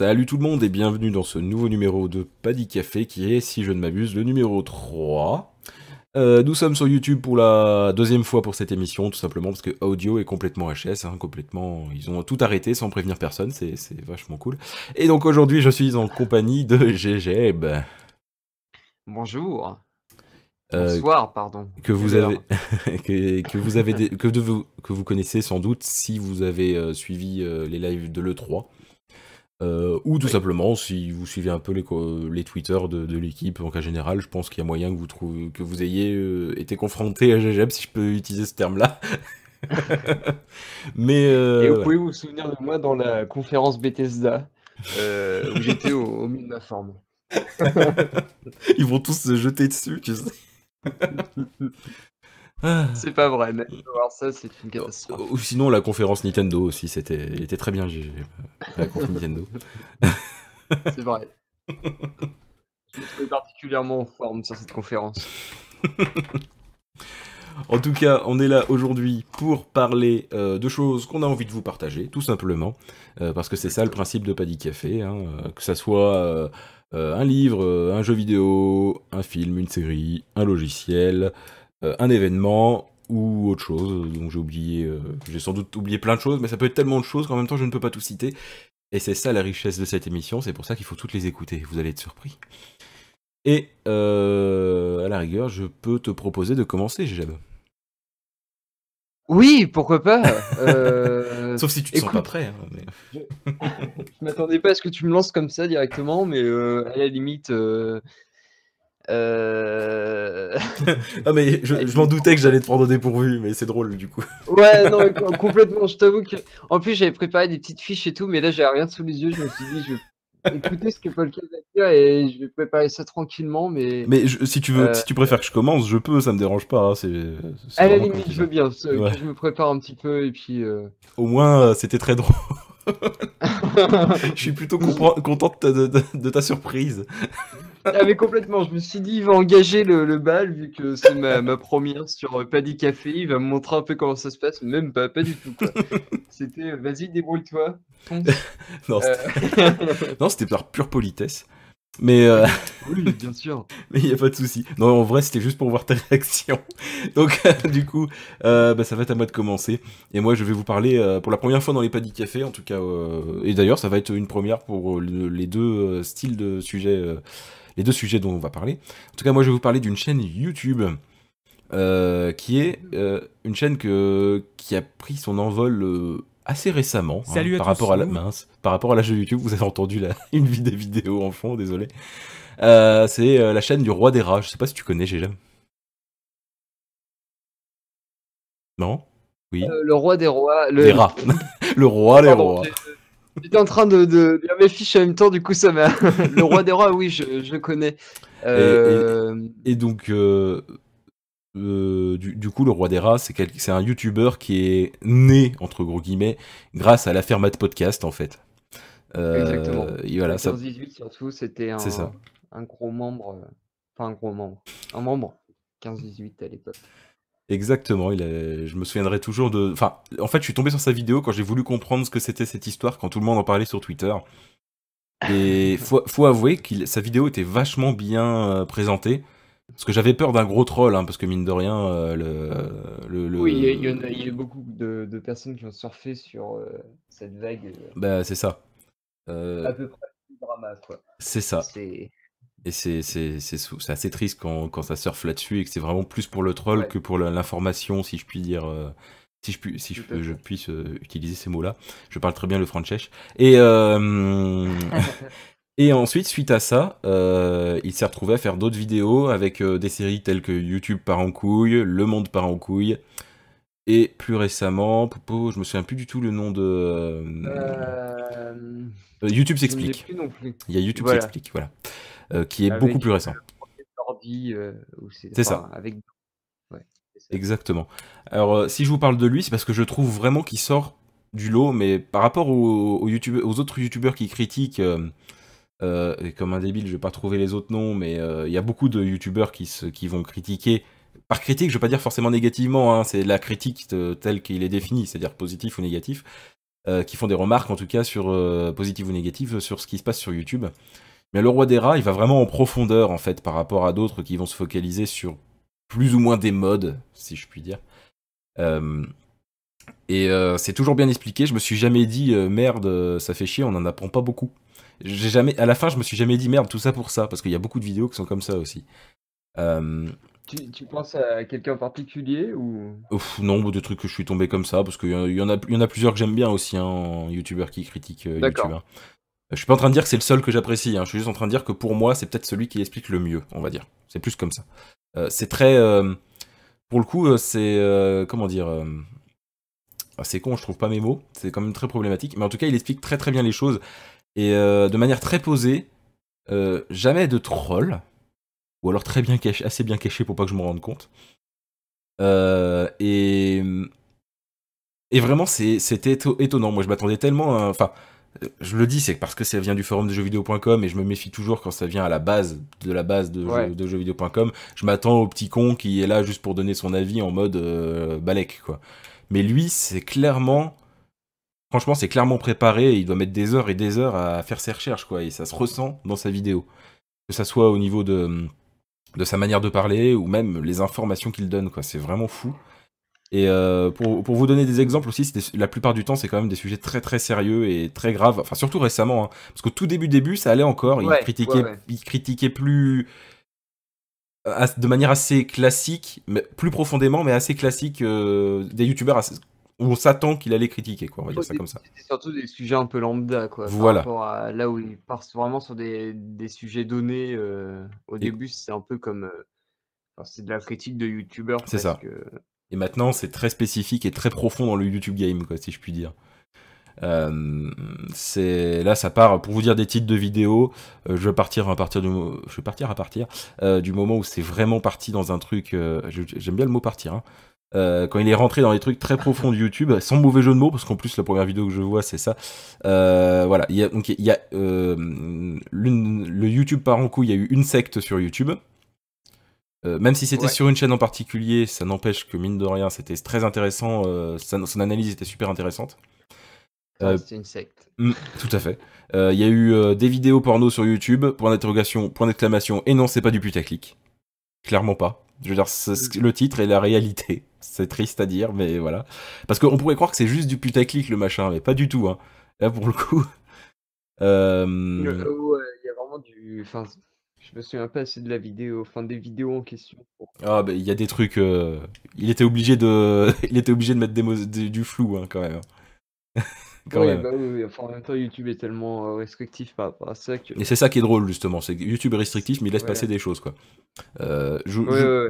Salut tout le monde et bienvenue dans ce nouveau numéro de Paddy Café qui est, si je ne m'abuse, le numéro 3. Euh, nous sommes sur YouTube pour la deuxième fois pour cette émission, tout simplement parce que audio est complètement HS, hein, complètement. Ils ont tout arrêté sans prévenir personne, c'est vachement cool. Et donc aujourd'hui, je suis en compagnie de Gégeb, Bonjour. euh, Bonsoir, pardon. que vous avez, que, que vous avez, que, de vous, que vous connaissez sans doute si vous avez euh, suivi les lives de l'E3. Euh, ou tout Oui. simplement, si vous suivez un peu les, les Twitter de, de l'équipe, en cas général, je pense qu'il y a moyen que vous, trouvez, que vous ayez euh, été confronté à GGM, si je peux utiliser ce terme-là. Mais Et vous euh, pouvez vous souvenir de moi dans la conférence Bethesda, euh, où j'étais au, au milieu de ma forme. ils vont tous se jeter dessus, tu sais. Ah. C'est pas vrai, mais voir ça, c'est une catastrophe. Ou sinon, la conférence Nintendo aussi, c'était, était très bien, GG, la conf Nintendo. C'est vrai. Je trouvais particulièrement en forme sur cette conférence. En tout cas, on est là aujourd'hui pour parler euh, de choses qu'on a envie de vous partager, tout simplement, Euh, parce que c'est ça le principe de Paddy Café, hein, euh, que ça soit un livre, un jeu vidéo, un film, une série, un logiciel, un événement ou autre chose. Donc j'ai oublié, euh, j'ai sans doute oublié plein de choses, mais ça peut être tellement de choses qu'en même temps je ne peux pas tout citer. Et c'est ça la richesse de cette émission, c'est pour ça qu'il faut toutes les écouter. Vous allez être surpris. Et euh, à la rigueur, je peux te proposer de commencer, Gégeb. Oui, pourquoi pas euh, Sauf si tu te sens pas prêt. hein, mais- Je m'attendais pas à ce que tu me lances comme ça directement, mais euh, à la limite... euh, Ah mais je, je m'en doutais que j'allais te prendre au dépourvu, mais c'est drôle du coup. Ouais, non, mais complètement. Je t'avoue que, en plus, j'avais préparé des petites fiches et tout, mais là, j'avais rien sous les yeux. Je me suis dit, je vais écouter ce que Paul Kay a dire et je vais préparer ça tranquillement. Mais Mais je- si tu veux, Euh, si tu préfères que je commence, je peux, ça me dérange pas. hein, c'est, à la limite, je veux bien Ouais. que je me prépare un petit peu et puis. euh, Au moins, euh, c'était très drôle. Je suis plutôt content de ta surprise. Ah, mais complètement. Je me suis dit, il va engager le, le bal vu que c'est ma, ma première sur euh, Paddy Café. Il va me montrer un peu comment ça se passe. Même pas, pas du tout. quoi. C'était, euh, vas-y, débrouille-toi. Non, Euh, c'était, non, c'était par pure politesse. Mais euh, oui, bien sûr. mais il y a pas de souci. Non, en vrai, c'était juste pour voir ta réaction. Donc, du coup, euh, bah, ça va être à moi de commencer. Et moi, je vais vous parler euh, pour la première fois dans les Paddy Café, en tout cas. euh, et d'ailleurs, ça va être une première pour euh, le- les deux euh, styles de sujets, euh, les deux sujets dont on va parler. En tout cas, moi, je vais vous parler d'une chaîne YouTube. euh, qui est euh, une chaîne que, qui a pris son envol euh, assez récemment hein, Salut à par tous, rapport à la mince par rapport à la chaîne YouTube. Vous avez entendu la, une vidéo vidéo en fond désolé. Euh, c'est euh, la chaîne du roi des rats je sais pas si tu connais GG non? Oui? Euh, le roi des rois. Le... les rats. Le roi des rois J'étais en train de, de lire mes fiches en même temps, du coup ça m'a. le roi des rois, oui, je, je le connais. Euh, Et donc, euh, euh, du, du coup, le roi des rats, c'est un YouTuber qui est né, entre gros guillemets, grâce à la Fermat Podcast, en fait. Euh, Exactement. Et voilà, ça, 15-18 surtout, c'était un, un gros membre. euh, Enfin, un gros membre. Un membre. 15-18 à l'époque. Exactement. Il a- je me souviendrai toujours de. Enfin, en fait, je suis tombé sur sa vidéo quand j'ai voulu comprendre ce que c'était cette histoire, quand tout le monde en parlait sur Twitter. Et faut, faut avouer que sa vidéo était vachement bien euh, présentée. Parce que j'avais peur d'un gros troll, hein, parce que mine de rien, euh, le, le, le- Oui, il y, en a, il y a beaucoup de, de personnes qui ont surfé sur euh, cette vague. euh, Bah, c'est ça. À peu près drama, quoi. c'est ça. C'est. Et c'est assez triste quand, quand ça surfe là-dessus et que c'est vraiment plus pour le troll Ouais. que pour l'information, si je puis dire. euh, si je, puis, si je, puisse euh, utiliser ces mots-là. Je parle très bien le français. Et, euh, et ensuite, suite à ça, il s'est retrouvé à faire d'autres vidéos avec des séries telles que YouTube part en couille, Le Monde part en couille. Et plus récemment, Popo, je me souviens plus du tout le nom de. YouTube s'explique. Il y a YouTube Voilà. s'explique, voilà. Euh, qui est Avec, beaucoup plus récent. Euh, où c'est. Enfin, Avec. Ouais, ça. Exactement. Alors, euh, si je vous parle de lui, c'est parce que je trouve vraiment qu'il sort du lot, mais par rapport aux, aux, autres youtubeurs qui critiquent, euh, euh, et comme un débile, je vais pas trouver les autres noms, mais euh, il y a beaucoup de youtubeurs qui, se, qui vont critiquer. Par critique, je veux pas dire forcément négativement, hein, c'est la critique euh, telle qu'il est défini, c'est-à-dire positif ou négatif. qui font des remarques en tout cas sur positives ou négatives sur ce qui se passe sur YouTube. Mais le roi des rats, il va vraiment en profondeur en fait par rapport à d'autres qui vont se focaliser sur plus ou moins des modes, si je puis dire. et c'est toujours bien expliqué. Je me suis jamais dit merde, ça fait chier, on en apprend pas beaucoup. J'ai jamais, à la fin, je me suis jamais dit merde, tout ça pour ça, parce qu'il y a beaucoup de vidéos qui sont comme ça aussi. Tu, penses à quelqu'un en particulier ou? Non, des trucs que je suis tombé comme ça, parce qu'il y, en a, y en a plusieurs que j'aime bien aussi, hein, youtubeurs qui critiquent euh, youtubeurs. Je suis pas en train de dire que c'est le seul que j'apprécie, hein, je suis juste en train de dire que pour moi, c'est peut-être celui qui explique le mieux, on va dire. C'est plus comme ça. Euh, c'est très. Euh, pour le coup, c'est. comment dire ah, C'est con, je trouve pas mes mots, c'est quand même très problématique, mais en tout cas, il explique très très bien les choses, et de manière très posée, jamais de troll ou alors très bien caché, assez bien caché pour pas que je me rende compte. Euh, et, et vraiment, c'était étonnant. Moi, je m'attendais tellement. Enfin, je le dis, c'est parce que ça vient du forum de jeuxvideo.com et je me méfie toujours quand ça vient à la base de la base de, jeuxvideo.com. Je m'attends au petit con qui est là juste pour donner son avis en mode euh, balèque, quoi. Mais lui, c'est clairement. Franchement, c'est clairement préparé. il doit mettre des heures et des heures à faire ses recherches, quoi. Et ça se ressent dans sa vidéo. Que ça soit au niveau de de sa manière de parler ou même les informations qu'il donne. Quoi. C'est vraiment fou. Et euh, pour, vous donner des exemples aussi, la plupart du temps, c'est quand même des sujets très très sérieux et très graves. Enfin, surtout récemment, hein. parce qu'au tout début début, ça allait encore. il critiquait, il critiquait plus de manière assez classique, mais plus profondément, mais assez classique euh, des youtubeurs où on s'attend qu'il allait critiquer, quoi. On va dire ça comme ça. C'est surtout des sujets un peu lambda, quoi. Voilà. Par rapport à là où il part vraiment sur des, des sujets donnés. Euh, au début, c'est un peu comme. Euh, c'est de la critique de youtubeurs. C'est ça. Et maintenant, c'est très spécifique et très profond dans le YouTube game, quoi, si je puis dire. Euh, c'est là ça part pour vous dire des titres de vidéos je vais partir à partir du partir du moment où c'est vraiment parti dans un truc j'aime bien le mot partir hein. Euh, quand il est rentré dans les trucs très profonds de YouTube, sans mauvais jeu de mots, parce qu'en plus la première vidéo que je vois c'est ça. Euh, voilà, il y a, donc il y a euh, le YouTube par en coup, il y a eu une secte sur YouTube. Même si c'était sur une chaîne en particulier, ça n'empêche que mine de rien, c'était très intéressant. son analyse était super intéressante. c'était une secte. Mm, tout à fait. Il y a eu des vidéos porno sur YouTube, point d'interrogation, point d'exclamation, et non, c'est pas du putaclic. Clairement pas. Je veux dire, le titre et la réalité. C'est triste à dire, mais voilà. Parce qu'on pourrait croire que c'est juste du putaclic le machin, mais pas du tout. Hein. Là, pour le coup. Euh... Il y a vraiment du. Enfin, je me souviens pas assez de la vidéo, enfin des vidéos en question. Ah, bah, il y a des trucs. Euh, il était obligé de. il était obligé de mettre des du flou, hein, quand même. oui, Bah oui, Enfin, en même temps, YouTube est tellement euh, restrictif par rapport à ça que. Et c'est ça qui est drôle, justement. C'est que YouTube est restrictif, mais il laisse passer des choses, quoi. Euh, je,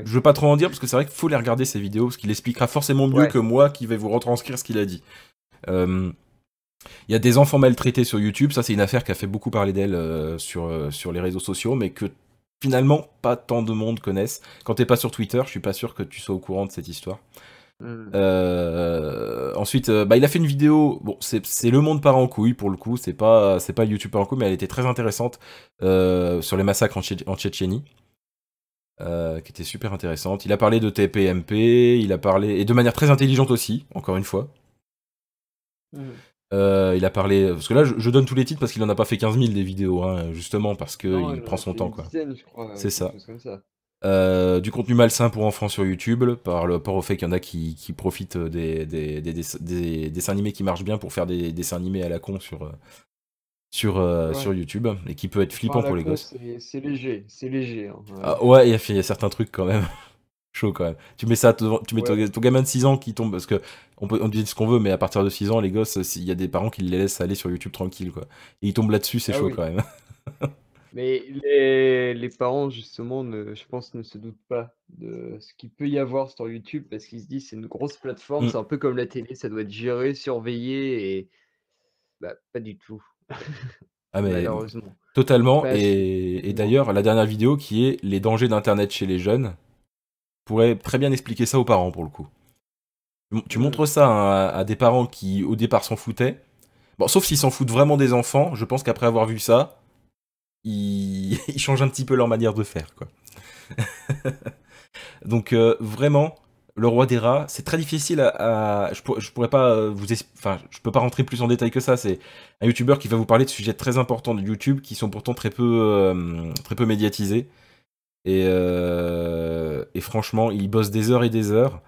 je, veux pas trop en dire, parce que c'est vrai qu'il faut les regarder, ces vidéos, parce qu'il expliquera forcément mieux que moi qui vais vous retranscrire ce qu'il a dit. Euh, il y a des enfants maltraités sur YouTube, ça c'est une affaire qui a fait beaucoup parler d'elle sur, sur les réseaux sociaux, mais que finalement pas tant de monde connaissent. Quand t'es pas sur Twitter, je suis pas sûr que tu sois au courant de cette histoire. Mm. Euh, ensuite, euh, bah, il a fait une vidéo. Bon, c'est le monde part en couille pour le coup. C'est pas c'est pas YouTube part en couille, mais elle était très intéressante euh, sur les massacres en, Tchétchénie, qui était super intéressante. Il a parlé de TPMP, il a parlé et de manière très intelligente aussi, encore une fois. Mm. il a parlé parce que là je, donne tous les titres parce qu'il en a pas fait 15 000 des vidéos hein, justement parce que il prend son temps quoi. C'est ça. Euh, du contenu malsain pour enfants sur YouTube, par le rapport au fait qu'il y en a qui, profitent des, des, dessins animés qui marchent bien pour faire des dessins animés à la con sur, euh, sur, euh, sur YouTube, et qui peut être flippant pour les gosses. C'est léger, c'est léger. Hein. Ah, ouais, il y, a, certains trucs quand même. Chaud quand même. Tu mets ça, tu mets ton, gamin de 6 ans qui tombe, parce que on peut on dit ce qu'on veut, mais à partir de 6 ans, les gosses, il y a des parents qui les laissent aller sur YouTube tranquille, quoi. Et ils tombent là-dessus, c'est ah chaud quand même. Mais les, les parents, justement, ne, je pense, ne se doutent pas de ce qu'il peut y avoir sur YouTube parce qu'ils se disent c'est une grosse plateforme, mmh. c'est un peu comme la télé, ça doit être géré, surveillé et bah, pas du tout. Ah mais Malheureusement. totalement. Et, d'ailleurs, la dernière vidéo qui est les dangers d'Internet chez les jeunes pourrait très bien expliquer ça aux parents pour le coup. Tu montres ça à, des parents qui au départ s'en foutaient. Bon, sauf s'ils s'en foutent vraiment des enfants, je pense qu'après avoir vu ça, ils, changent un petit peu leur manière de faire, quoi. Donc euh, vraiment, le roi des rats, c'est très difficile à, je, je, pourrais pas vous, enfin, je peux pas rentrer plus en détail que ça. C'est un youtubeur qui va vous parler de sujets très importants de YouTube qui sont pourtant très peu, euh, très peu médiatisés. Et, euh, et, franchement, il bosse des heures et des heures.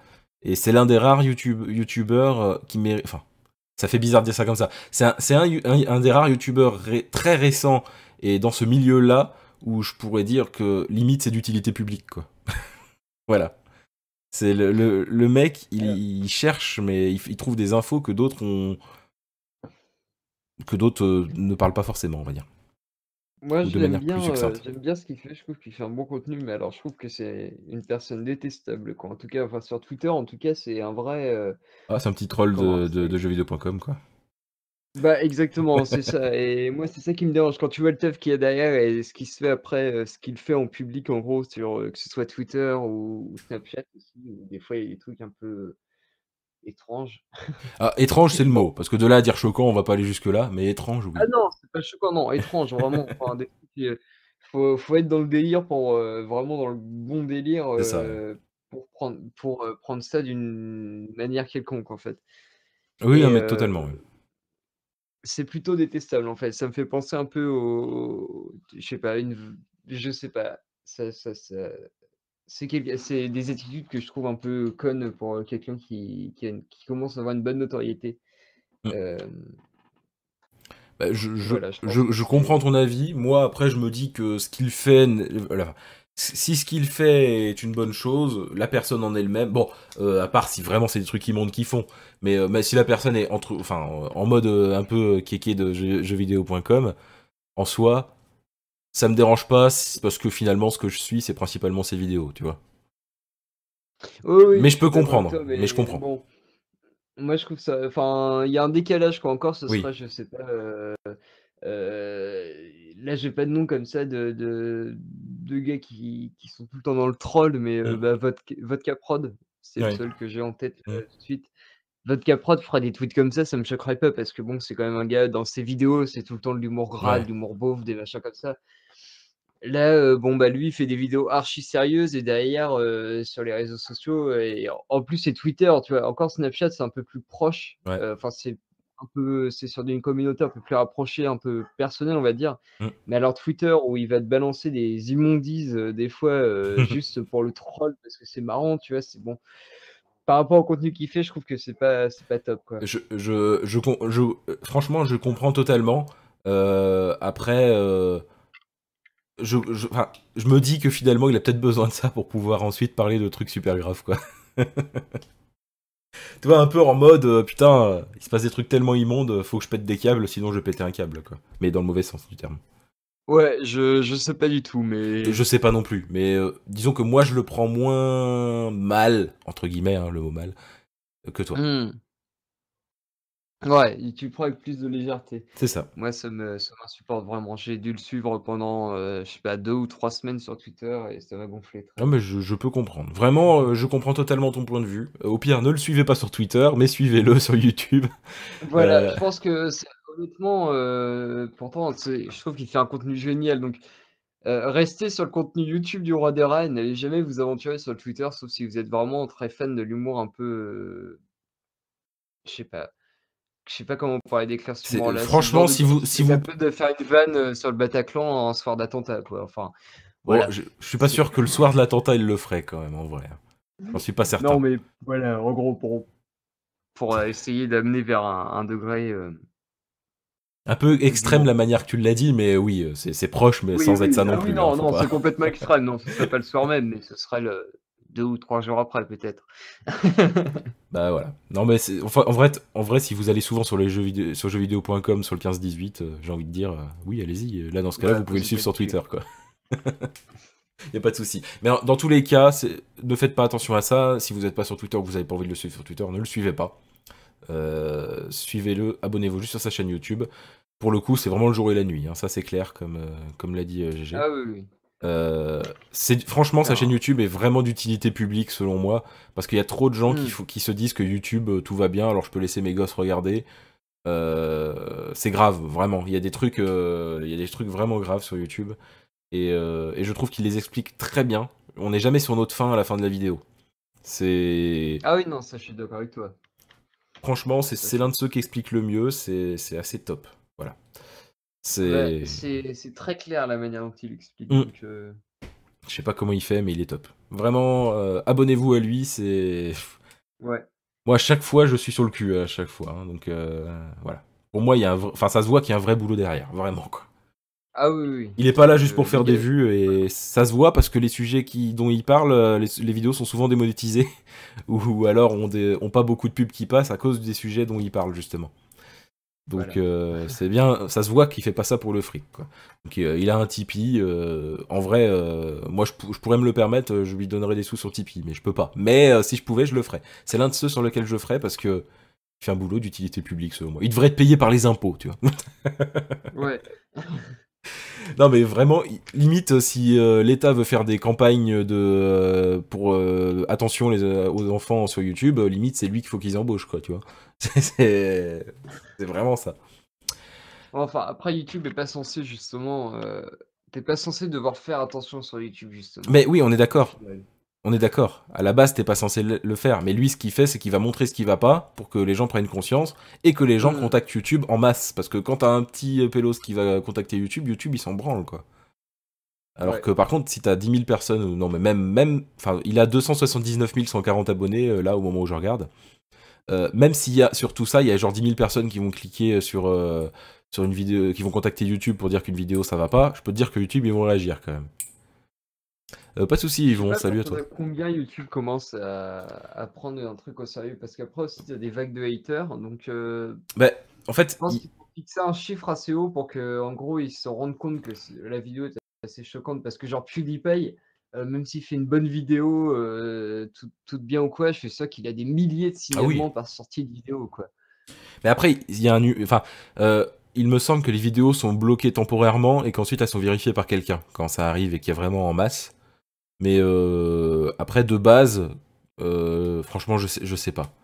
Et c'est l'un des rares YouTube, youtubeurs euh, qui mérite. Enfin, ça fait bizarre de dire ça comme ça. C'est un, un, un, des rares youtubeurs très récents et dans ce milieu-là où je pourrais dire que limite c'est d'utilité publique, quoi. voilà. C'est le, le, mec, il, cherche, mais il, trouve des infos que d'autres ont. que d'autres euh, ne parlent pas forcément, on va dire. Moi, j'aime bien, euh, j'aime bien ce qu'il fait. Je trouve qu'il fait un bon contenu, mais alors je trouve que c'est une personne détestable, quoi. En tout cas, enfin, sur Twitter, en tout cas, c'est un vrai. Euh, ah, c'est un petit troll de, de, de jeuxvideo.com, quoi. Bah exactement, c'est ça. Et moi, c'est ça qui me dérange quand tu vois le teuf qu'il y a derrière et ce qui se fait après, euh, ce qu'il fait en public en gros sur euh, que ce soit Twitter ou, Snapchat aussi. Des fois, il y a des trucs un peu étranges. Ah, étrange, c'est le mot, parce que de là à dire choquant, on va pas aller jusque là, mais étrange, oui. Ah non, c'est pas choquant, non, étrange, vraiment. Enfin, des trucs, faut, faut être dans le délire pour euh, vraiment dans le bon délire pour prendre pour prendre ça d'une manière quelconque en fait. Oui, mais totalement. Oui. C'est plutôt détestable, en fait. Ça me fait penser un peu au je sais pas, une je sais pas, ça ça ça c'est c'est des attitudes que je trouve un peu connes pour, quelqu'un qui qui qui commence à avoir une bonne notoriété. Mmh. Bah, je je je comprends ton avis. Moi, après, je me dis que ce qu'il fait voilà si ce qu'il fait est une bonne chose, la personne en elle-même, bon, euh, à part si vraiment c'est des trucs qui montent qui font, mais, euh, mais si la personne est entre, enfin, en mode euh, un peu kéké de jeuxvideo.com, en soi, ça me dérange pas parce que finalement ce que je suis c'est principalement ces vidéos, tu vois. Oui, mais je peux comprendre, mais, je comprends. moi je trouve ça, enfin, il y a un décalage quoi. Encore, ce sera, je sais pas. là, j'ai pas de nom comme ça de, de, de gars qui, qui, sont tout le temps dans le troll, mais mmh. bah, votre, votre Prod, c'est le seul que j'ai en tête mmh. tout de suite. Votre Caprod fera des tweets comme ça, ça me choquerait pas parce que bon, c'est quand même un gars dans ses vidéos, c'est tout le temps de l'humour gras, de l'humour beauf, des machins comme ça. Là, bon, bah lui, il fait des vidéos archi sérieuses et derrière, sur les réseaux sociaux, et en plus, c'est Twitter, tu vois. Encore Snapchat, c'est un peu plus proche. Enfin, c'est un peu, c'est sur une communauté un peu plus rapprochée, un peu personnelle, on va dire. Mmh. Mais alors, Twitter, où il va te balancer des immondises, des fois, juste pour le troll, parce que c'est marrant, tu vois, c'est bon par rapport au contenu qu'il fait, je trouve que c'est pas, c'est pas top. Quoi. Je, je, je, je, franchement, je comprends totalement. Euh, après, euh, je, je, je, me dis que finalement, il a peut-être besoin de ça pour pouvoir ensuite parler de trucs super graves, quoi. tu vois, un peu en mode, euh, putain, il se passe des trucs tellement immondes, faut que je pète des câbles, sinon je vais péter un câble, quoi. Mais dans le mauvais sens du terme. Ouais, je, je sais pas du tout, mais. Je sais pas non plus, mais euh, disons que moi je le prends moins mal, entre guillemets, hein, le mot mal, que toi. Mmh. Ouais, tu le prends avec plus de légèreté. C'est ça. Moi, ça me, ça m'insupporte vraiment. J'ai dû le suivre pendant, euh, je sais pas, deux ou trois semaines sur Twitter et ça m'a gonflé. Non, mais je, je peux comprendre. Vraiment, euh, je comprends totalement ton point de vue. Au pire, ne le suivez pas sur Twitter, mais suivez-le sur YouTube. Voilà, je pense que c'est honnêtement, euh, pourtant, je trouve qu'il fait un contenu génial. Donc, euh, restez sur le contenu YouTube du Roi des Rats et n'allez jamais vous aventurer sur Twitter, sauf si vous êtes vraiment très fan de l'humour un peu. Euh, je sais pas. Je sais pas comment on pourrait décrire ce humour-là. Franchement, si vous. Si vous... de faire une vanne sur le Bataclan un soir d'attentat, quoi. Enfin. Voilà. je, suis pas sûr que le soir de l'attentat, il le ferait quand même, en vrai. J'en suis pas certain. Non, mais voilà, en gros, pour, pour essayer d'amener vers un, degré. Un peu extrême la manière que tu l'as dit, mais oui, euh, c'est proche, mais sans être ça non ah plus. non, hein, non, c'est complètement extrême. Non, ce serait pas le soir même, mais ce serait le deux ou trois jours après, peut-être. bah voilà. Non, mais enfin, en vrai, en vrai, si vous allez souvent sur les jeux vidéo, sur jeuxvideo.com, sur le 15-18, euh, j'ai envie de dire, euh, oui, allez-y. Là, dans ce cas-là, vous pouvez le suivre sur Twitter, quoi. Il n'y a pas de souci. Mais dans tous les cas, ne faites pas attention à ça. Si vous n'êtes pas sur Twitter ou vous n'avez pas envie de le suivre sur Twitter, ne le suivez pas. Euh, suivez-le, abonnez-vous juste sur sa chaîne YouTube. Pour le coup, c'est vraiment le jour et la nuit, hein. ça c'est clair, comme, comme l'a dit GG. Ah c'est franchement sa chaîne YouTube est vraiment d'utilité publique selon moi parce qu'il y a trop de gens qui, hmm. qui, se disent que YouTube tout va bien alors je peux laisser mes gosses regarder c'est grave vraiment il y a des trucs il y a des trucs vraiment graves sur YouTube et, et je trouve qu'il les explique très bien on n'est jamais sur notre fin à la fin de la vidéo C'est Ah oui, non, ça, je suis d'accord avec toi. franchement, c'est l'un de ceux qui explique le mieux. C'est c'est assez top. Voilà. Ouais, C'est très clair la manière dont il explique. Mm. Donc, euh, je sais pas comment il fait, mais il est top. Vraiment, euh, abonnez-vous à lui. C'est ouais. moi à chaque fois, je suis sur le cul à chaque fois. hein, donc euh, voilà. Pour moi, il y a un, vrai- enfin, ça se voit qu'il y a un vrai boulot derrière, vraiment quoi. Ah oui. Il est pas là juste pour faire des vues et ça se voit parce que les sujets qui, dont il parle, les, les vidéos sont souvent démonétisées ou, ou alors ont, des, ont pas beaucoup de pubs qui passent à cause des sujets dont il parle justement. Donc Voilà. euh, c'est bien, ça se voit qu'il fait pas ça pour le fric. Quoi. Donc euh, il a un Tipeee. euh, en vrai, moi je, pou- je pourrais me le permettre, je lui donnerais des sous sur Tipeee, mais je peux pas. Mais si je pouvais, je le ferais. C'est l'un de ceux sur lesquels je ferais parce que il fait un boulot d'utilité publique selon moi. Il devrait être payé par les impôts, tu vois. Ouais. Non mais vraiment, limite euh, si euh, l'État veut faire des campagnes de euh, pour euh, attention les, aux enfants sur YouTube, limite c'est lui qu'il faut qu'ils embauchent quoi, tu vois. C'est vraiment ça. Enfin, après, YouTube est pas censé justement. T'es pas censé devoir faire attention sur YouTube justement. Mais oui, on est d'accord. On est d'accord. À la base, t'es pas censé le faire, mais lui ce qu'il fait, c'est qu'il va montrer ce qui va pas pour que les gens prennent conscience et que les gens Mm. contactent YouTube en masse parce que quand t'as un petit pélos qui va contacter YouTube, YouTube il s'en branle quoi. Alors Ouais. que par contre, si t'as 10 000 personnes, ou non, mais même, même, enfin, il a 279 140 abonnés euh, là au moment où je regarde. Euh, même s'il y a sur tout ça, il y a genre 10 000 personnes qui vont cliquer sur, euh, sur une vidéo, qui vont contacter YouTube pour dire qu'une vidéo ça va pas, je peux te dire que YouTube ils vont réagir quand même. Euh, pas de vont. pas Salut à toi. Combien YouTube commence à, à prendre un truc au sérieux? Parce qu'après aussi, t'as des vagues de haters. Donc, euh, Bah, en fait, je pense il- qu'il faut fixer un chiffre assez haut pour que, en gros, ils se rendent compte que la vidéo est assez choquante. Parce que, genre, PewDiePie, euh, même s'il fait une bonne vidéo, tout- toute bien ou quoi, je suis sûr qu'il a des milliers de Ah oui. signalements par sortie de vidéo, quoi. Mais après, il y a un, enfin, il me semble que les vidéos sont bloquées temporairement et qu'ensuite elles sont vérifiées par quelqu'un quand ça arrive et qu'il y a vraiment en masse. Mais euh, après, de base, euh, franchement, je sais, je sais pas.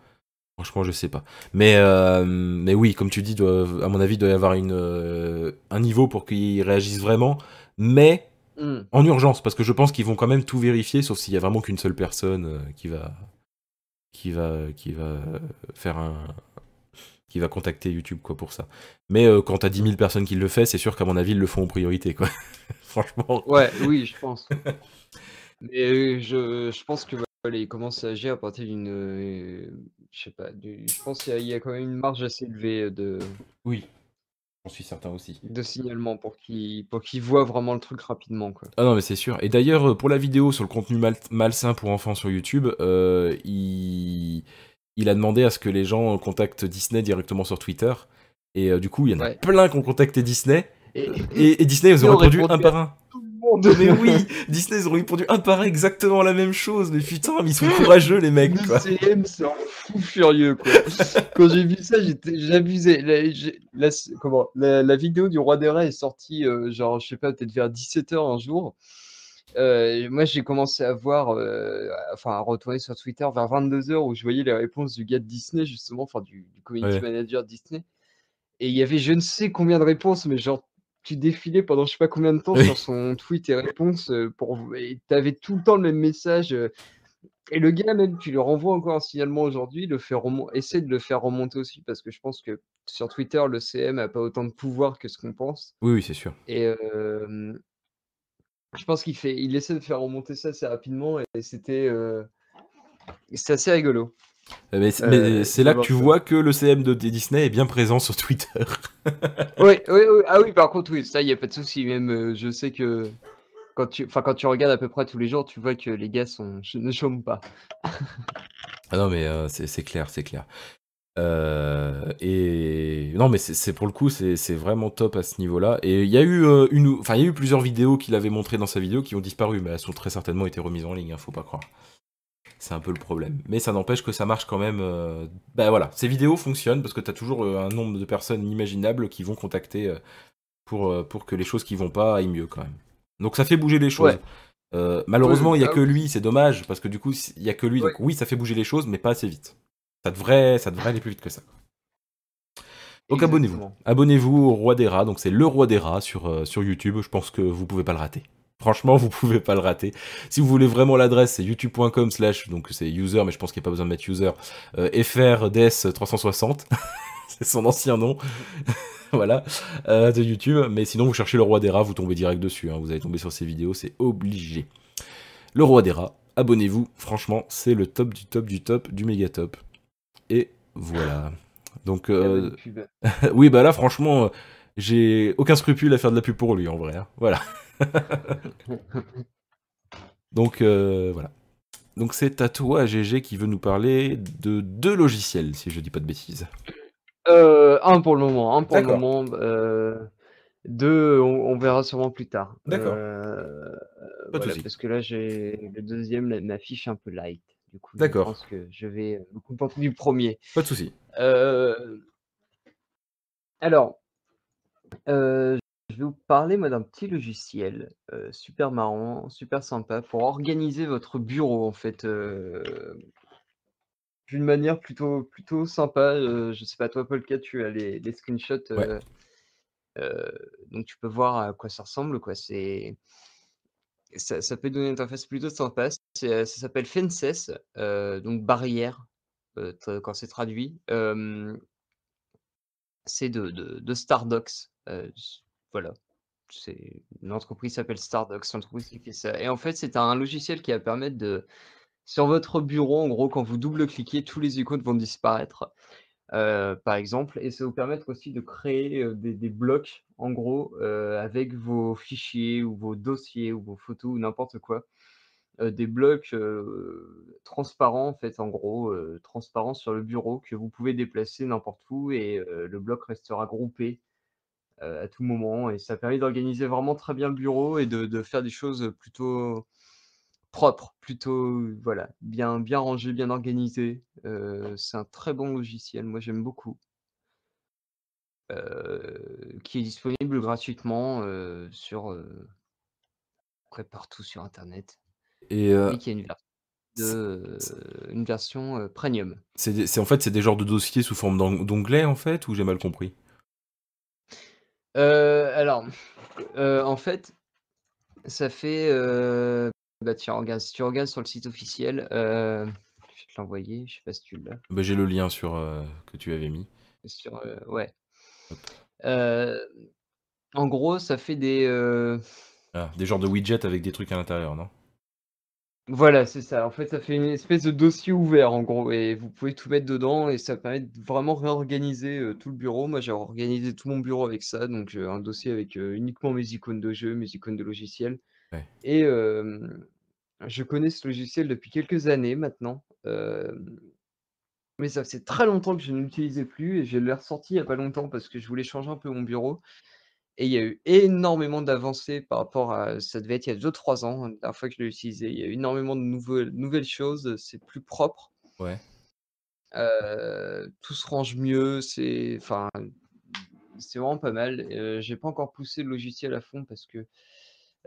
Franchement, je sais pas. Mais, euh, mais oui, comme tu dis, doit- à mon avis, il doit y avoir une, un niveau pour qu'ils réagissent vraiment. Mais Hmm. en urgence, parce que je pense qu'ils vont quand même tout vérifier, sauf s'il y a vraiment qu'une seule personne qui va, qui va, qui va faire un, qui va contacter YouTube quoi pour ça. Mais euh, quand t'as 10 000 personnes qui le fait, c'est sûr qu'à mon avis ils le font en priorité quoi. Franchement. Ouais, oui, je pense. Mais euh, je, je pense que voilà, il commence à agir à partir d'une. euh, je sais pas. du- je pense qu'il y, a- il y a quand même une marge assez élevée de, Oui. J'en suis certain aussi. de signalement pour qu'il pour qu'il voit vraiment le truc rapidement. Quoi. Ah non mais c'est sûr. Et d'ailleurs euh, pour la vidéo sur le contenu mal- malsain pour enfants sur YouTube, euh, il... il a demandé à ce que les gens contactent Disney directement sur Twitter. Et euh, du coup il y en a Ouais. plein qui ont contacté Disney. Et, Et, et Disney ils ont Ils ont répondu répondu un par un. tout monde. Mais oui, Disney ils ont répondu un par un exactement la même chose. Mais putain, mais ils sont courageux les mecs Le quoi. CM, c'est un fou furieux, quoi. Quand j'ai vu ça, j'étais, j'abusais. La, comment, la, la vidéo du Roi des Rats est sortie, euh, genre, je sais pas, peut-être vers 17h un jour. Euh, moi, j'ai commencé à voir, euh, enfin, à retourner sur Twitter vers 22h où je voyais les réponses du gars de Disney, justement, enfin, du, du community Ouais. manager Disney. Et il y avait je ne sais combien de réponses, mais genre, tu défilais pendant je sais pas combien de temps Oui. sur son tweet et réponses euh, pour, et t'avais tout le temps le même message. euh, et le gars, même, tu lui renvoies encore un signalement aujourd'hui, le fait remon- essaie de le faire remonter aussi, parce que je pense que sur Twitter, le CM a pas autant de pouvoir que ce qu'on pense. Oui, oui, c'est sûr. Et euh, je pense qu'il fait, il essaie de faire remonter ça assez rapidement, et c'était euh, c'est assez rigolo. Euh, Mais c'est Euh, mais c'est là que tu vois que le CM de Disney est bien présent sur Twitter. Oui, oui, oui, ah oui, par contre, oui, ça, il n'y a pas de souci. Même, euh, je sais que quand tu, quand tu regardes à peu près tous les jours, tu vois que les gars sont, ne chôment pas. Ah non, mais euh, c'est clair, c'est clair. Et non, mais c'est pour le coup, c'est vraiment top à ce niveau-là. Et il y a eu une, enfin, il y a eu plusieurs vidéos qu'il avait montrées dans sa vidéo qui ont disparu, mais elles sont très certainement été remises en ligne. hein, faut pas croire. C'est un peu le problème. Mais ça n'empêche que ça marche quand même. euh, Ben voilà, ces vidéos fonctionnent parce que tu as toujours euh, un nombre de personnes inimaginables qui vont contacter euh, pour, pour que les choses qui vont pas aillent mieux quand même. Donc ça fait bouger les choses. Ouais. Euh, malheureusement, il y a ah que oui. lui, c'est dommage parce que du coup, il y a que lui. Ouais. Donc oui, ça fait bouger les choses, mais pas assez vite. Ça devrait, ça devrait aller plus vite que ça. Donc abonnez-vous. Abonnez-vous au Roi des Rats. Donc c'est le Roi des Rats sur, euh, sur YouTube. Je pense que vous pouvez pas le rater. Franchement, vous pouvez pas le rater. Si vous voulez vraiment l'adresse, c'est youtube.com slash, donc c'est user, mais je pense qu'il n'y a pas besoin de mettre user, euh, FRDS360. c'est son ancien nom. voilà, euh, de YouTube. Mais sinon, vous cherchez le roi des rats, vous tombez direct dessus. Hein. Vous allez tomber sur ses vidéos, c'est obligé. Le roi des rats, abonnez-vous. Franchement, c'est le top du top du top du méga top. Et voilà. Donc, euh, oui, bah là, franchement, j'ai aucun scrupule à faire de la pub pour lui, en vrai. Hein. Voilà. Donc, euh, voilà. Donc, c'est à toi, GG, qui veut nous parler de deux logiciels, si je dis pas de bêtises. un pour le moment, un pour le moment. deux, on, verra sûrement plus tard. D'accord. parce que là, j'ai le deuxième m'affiche un peu light. Du coup, je pense que je vais me contenter du premier. Pas de souci. alors, je vais vous parler moi d'un petit logiciel super marrant, super sympa pour organiser votre bureau en fait. d'une manière plutôt, plutôt sympa. je sais pas, toi, Paul, tu as les, les screenshots. donc tu peux voir à quoi ça ressemble. Quoi. C'est ça, peut donner une interface plutôt sympa. ça s'appelle Fences, donc barrière, quand c'est traduit. c'est de, de, Stardox. Voilà. C'est une entreprise s'appelle Stardox, l'entreprise qui fait ça. Et en fait, c'est un logiciel qui va permettre de, sur votre bureau, en gros, quand vous double-cliquez, tous les icônes vont disparaître. Euh, par exemple, et ça va vous permettre aussi de créer des, blocs, en gros, avec vos fichiers ou vos dossiers ou vos photos ou n'importe quoi. des blocs transparents, en fait, en gros, transparents sur le bureau que vous pouvez déplacer n'importe où et le bloc restera groupé à tout moment. Et ça permet d'organiser vraiment très bien le bureau et de faire des choses plutôt propre, plutôt voilà, bien, bien rangé, bien organisé. c'est un très bon logiciel, moi j'aime beaucoup. qui est disponible gratuitement sur après partout sur internet. Et, qui a une, une version premium. C'est en fait c'est des genres de dossiers sous forme d'onglet en fait ou j'ai mal compris? Alors, en fait, ça fait bah, tu regardes, si tu regardes sur le site officiel, euh, je vais te l'envoyer, je sais pas si tu l'as. Bah, j'ai le lien sur euh, que tu avais mis. Sur, euh, ouais. en gros, ça fait des. Ah, des genres de widgets avec des trucs à l'intérieur, non? Voilà, c'est ça. En fait, ça fait une espèce de dossier ouvert, en gros, et vous pouvez tout mettre dedans, et ça permet de vraiment réorganiser tout le bureau. Moi, j'ai organisé tout mon bureau avec ça, donc j'ai un dossier avec uniquement mes icônes de jeu, mes icônes de logiciels. Et je connais ce logiciel depuis quelques années maintenant. mais ça fait très longtemps que je ne l'utilisais plus et je l'ai ressorti il n'y a pas longtemps parce que je voulais changer un peu mon bureau. Et il y a eu énormément d'avancées par rapport à ça devait être il y a 2-3 ans, hein, la dernière fois que je l'ai utilisé. Il y a eu énormément de nouvelles nouvelles choses, c'est plus propre. Ouais. tout se range mieux, c'est enfin, c'est vraiment pas mal. j'ai pas encore poussé le logiciel à fond parce que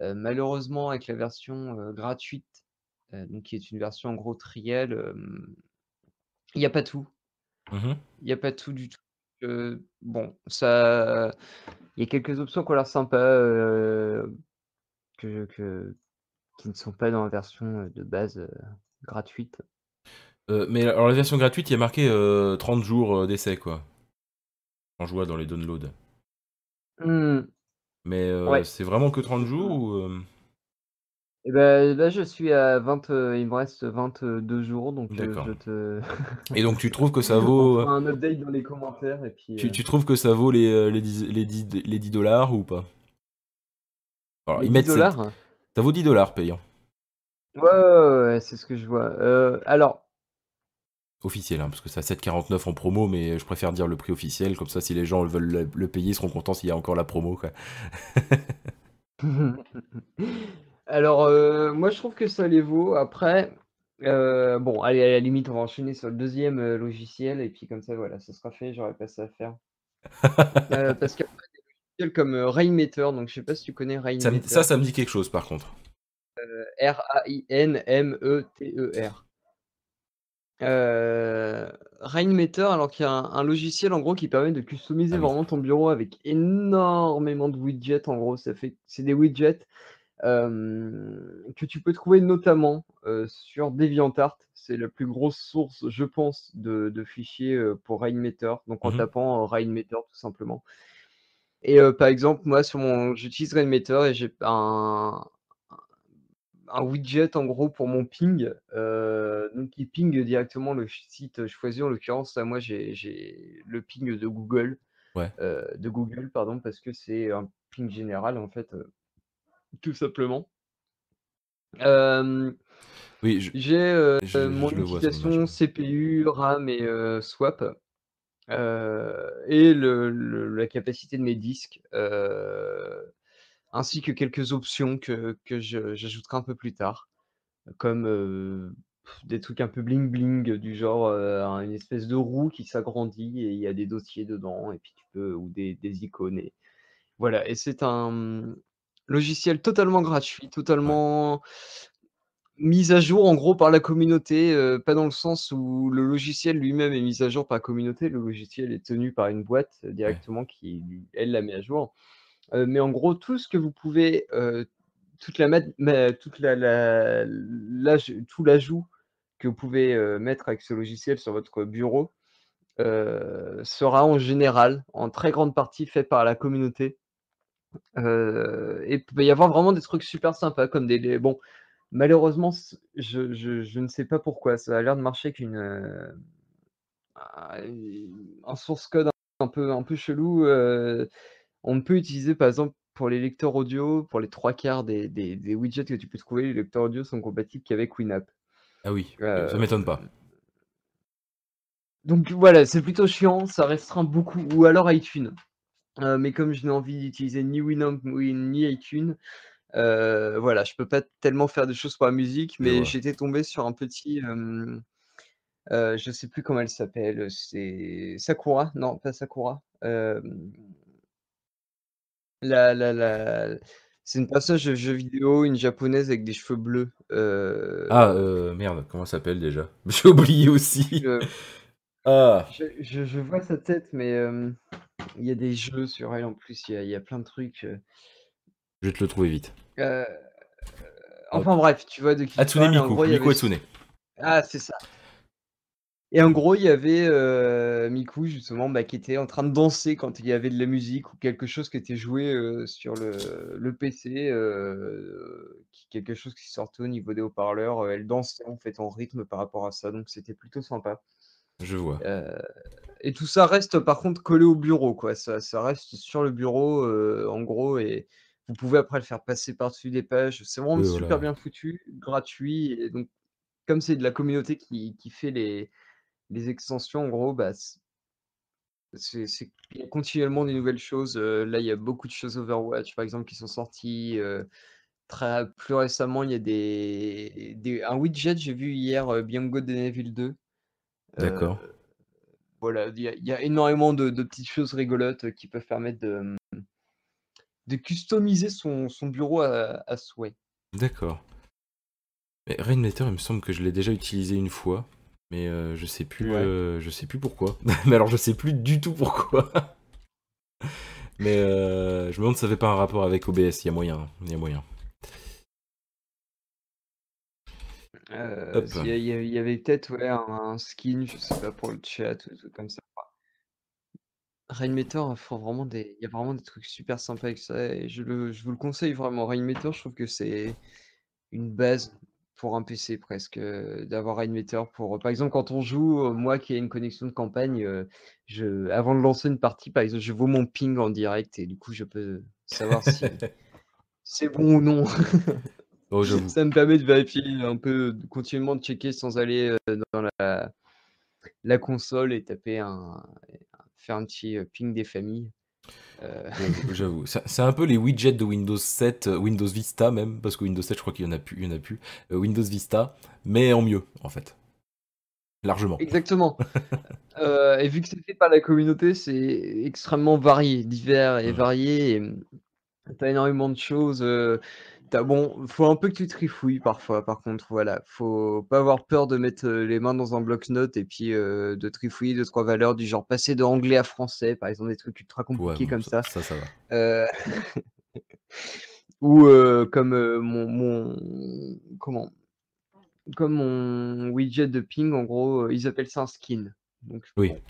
malheureusement, avec la version gratuite, donc qui est une version en gros triel, il n'y a pas tout. Mmh il n'y a pas tout du tout. Bon, ça, il y a quelques options qui ont l'air sympas que, qui ne sont pas dans la version de base gratuite. mais alors la version gratuite, il y a marqué 30 jours d'essai, quoi. En jouant dans les downloads. Mmh. Mais c'est vraiment que 30 jours ou? Et eh ben, là, je suis à 20, euh, il me reste 22 jours, donc je te Et donc tu trouves que ça vaut, un update dans les commentaires et puis, tu trouves que ça vaut les, les 10 les 10 les 10 ou pas? Alors, ils mettent dollars? ça vaut 10 dollars payant. Ouais, ouais, ouais, c'est ce que je vois. alors officiel, hein, parce que c'est à 7,49 en promo, mais je préfère dire le prix officiel, comme ça si les gens veulent le, payer, ils seront contents s'il y a encore la promo. Quoi. Alors, euh, moi je trouve que ça les vaut. Après, euh, bon, allez, à la limite, on va enchaîner sur le deuxième euh, logiciel, et puis comme ça, voilà, ça sera fait, j'aurais pas ça à faire. parce qu'il y a des logiciels comme Rainmeter, donc je sais pas si tu connais Rainmeter. Ça, ça, me dit quelque chose par contre. R-A-I-N-M-E-T-E-R. Euh, Rainmeter, alors qu'il y a un, logiciel en gros qui permet de customiser ah vraiment ton bureau avec énormément de widgets. En gros, ça fait, c'est des widgets que tu peux trouver notamment sur DeviantArt. C'est la plus grosse source, je pense, de, fichiers pour Rainmeter. Donc en mmh tapant Rainmeter tout simplement. Et par exemple, moi, sur mon, j'utilise Rainmeter et j'ai un, un widget en gros pour mon ping, donc qui ping directement le site choisi. En l'occurrence, moi j'ai le ping de Google, de Google pardon, parce que c'est un ping général en fait, tout simplement. Oui, j'ai mon utilisation CPU, RAM et swap. et la capacité de mes disques ainsi que quelques options que, j'ajouterai un peu plus tard, comme des trucs un peu bling bling, du genre une espèce de roue qui s'agrandit et il y a des dossiers dedans, et puis tu peux, ou des, icônes. Et, voilà, et c'est un logiciel totalement gratuit, totalement mis à jour en gros par la communauté, pas dans le sens où le logiciel lui-même est mis à jour par la communauté, le logiciel est tenu par une boîte directement qui, elle, la met à jour. Mais en gros, tout ce que vous pouvez, toute la toute la tout l'ajout que vous pouvez, mettre avec ce logiciel sur votre bureau, sera en général, en très grande partie fait par la communauté. Et il peut y avoir vraiment des trucs super sympas comme des bon, malheureusement je je ne sais pas pourquoi, ça a l'air de marcher qu'une un source code un peu un peu chelou, on peut utiliser par exemple pour les lecteurs audio, pour les trois quarts des, widgets que tu peux trouver, les lecteurs audio sont compatibles qu'avec Winamp. Ah oui, ça euh, m'étonne pas. Donc voilà, c'est plutôt chiant, ça restreint beaucoup, ou alors iTunes. Euh, mais comme je n'ai envie d'utiliser ni Winamp ni iTunes, euh, voilà, je peux pas tellement faire des choses pour la musique, mais j'étais tombé sur un petit, Je je sais plus comment elle s'appelle, c'est Sakura, non pas Sakura. La la la c'est une personnage de jeu vidéo, une japonaise avec des cheveux bleus, Ah, euh, merde, comment ça s'appelle déjà? J'ai oublié aussi. Ah! je je vois sa tête, mais il y a des jeux sur elle en plus, il y a y a plein de trucs, Je vais te le trouver vite. enfin bref, tu vois de qui Hatsune Miku, Miku Hatsune. ah, c'est ça. Et en gros, il y avait Miku justement, bah, qui était en train de danser quand il y avait de la musique ou quelque chose qui était joué sur le, PC, quelque chose qui sortait au niveau des haut-parleurs. elle dansait en fait en rythme par rapport à ça, donc c'était plutôt sympa. Je vois. Et tout ça reste par contre collé au bureau, quoi. Ça, ça reste sur le bureau, en gros, et vous pouvez après le faire passer par-dessus des pages. C'est vraiment super bien foutu, gratuit, et donc comme c'est de la communauté qui fait les les extensions, en gros, bah, c'est il y a continuellement des nouvelles choses. là, il y a beaucoup de choses Overwatch, par exemple, qui sont sorties. très, plus récemment, il y a des, des un widget, j'ai vu hier, euh, Good and Evil 2. D'accord. Voilà, il y, a, énormément de, petites choses rigolotes qui peuvent permettre de, de customiser son, son bureau à, à souhait. D'accord. Mais Rainmeter, il me semble que je l'ai déjà utilisé une fois. Mais euh, je sais plus, euh, je sais plus pourquoi. mais alors je sais plus du tout pourquoi. mais euh, je me demande si ça fait pas un rapport avec OBS. Il y a moyen, il y a moyen. Il y, avait peut-être ouais, un, skin, je sais pas pour le chat ou tout comme ça. Rainmeter, il vraiment des, il y a vraiment des trucs super sympas avec ça et je, le, je vous le conseille vraiment. Rainmeter, je trouve que c'est une base pour un PC presque, d'avoir Rainmeter pour, par exemple, quand on joue, moi qui ai une connexion de campagne, je avant de lancer une partie, par exemple, je vois mon ping en direct et du coup, je peux savoir si c'est bon ou non. Oh, Ça me permet de vérifier un peu, continuellement de checker sans aller, dans la la console et taper un faire un petit, ping des familles. Euh, j'avoue, c'est un peu les widgets de Windows 7, euh, Windows Vista même, parce que Windows 7, je crois qu'il y en a plus, il y en a plus. Euh, Windows Vista, mais en mieux, en fait. Largement. Exactement. et vu que c'est fait par la communauté, c'est extrêmement varié, divers et mmh. varié. T'as énormément de choses bon, faut un peu que tu trifouilles parfois, par contre, voilà. Faut pas avoir peur de mettre les mains dans un bloc-notes et puis de trifouiller deux, trois valeurs du genre passer de anglais à français, par exemple, des trucs ultra compliqués comme ça. Ça, ça va. Ou euh, comme euh, mon, mon. Comment? Comme mon widget de ping, en gros, euh, ils appellent ça un skin. Donc, Oui. bon.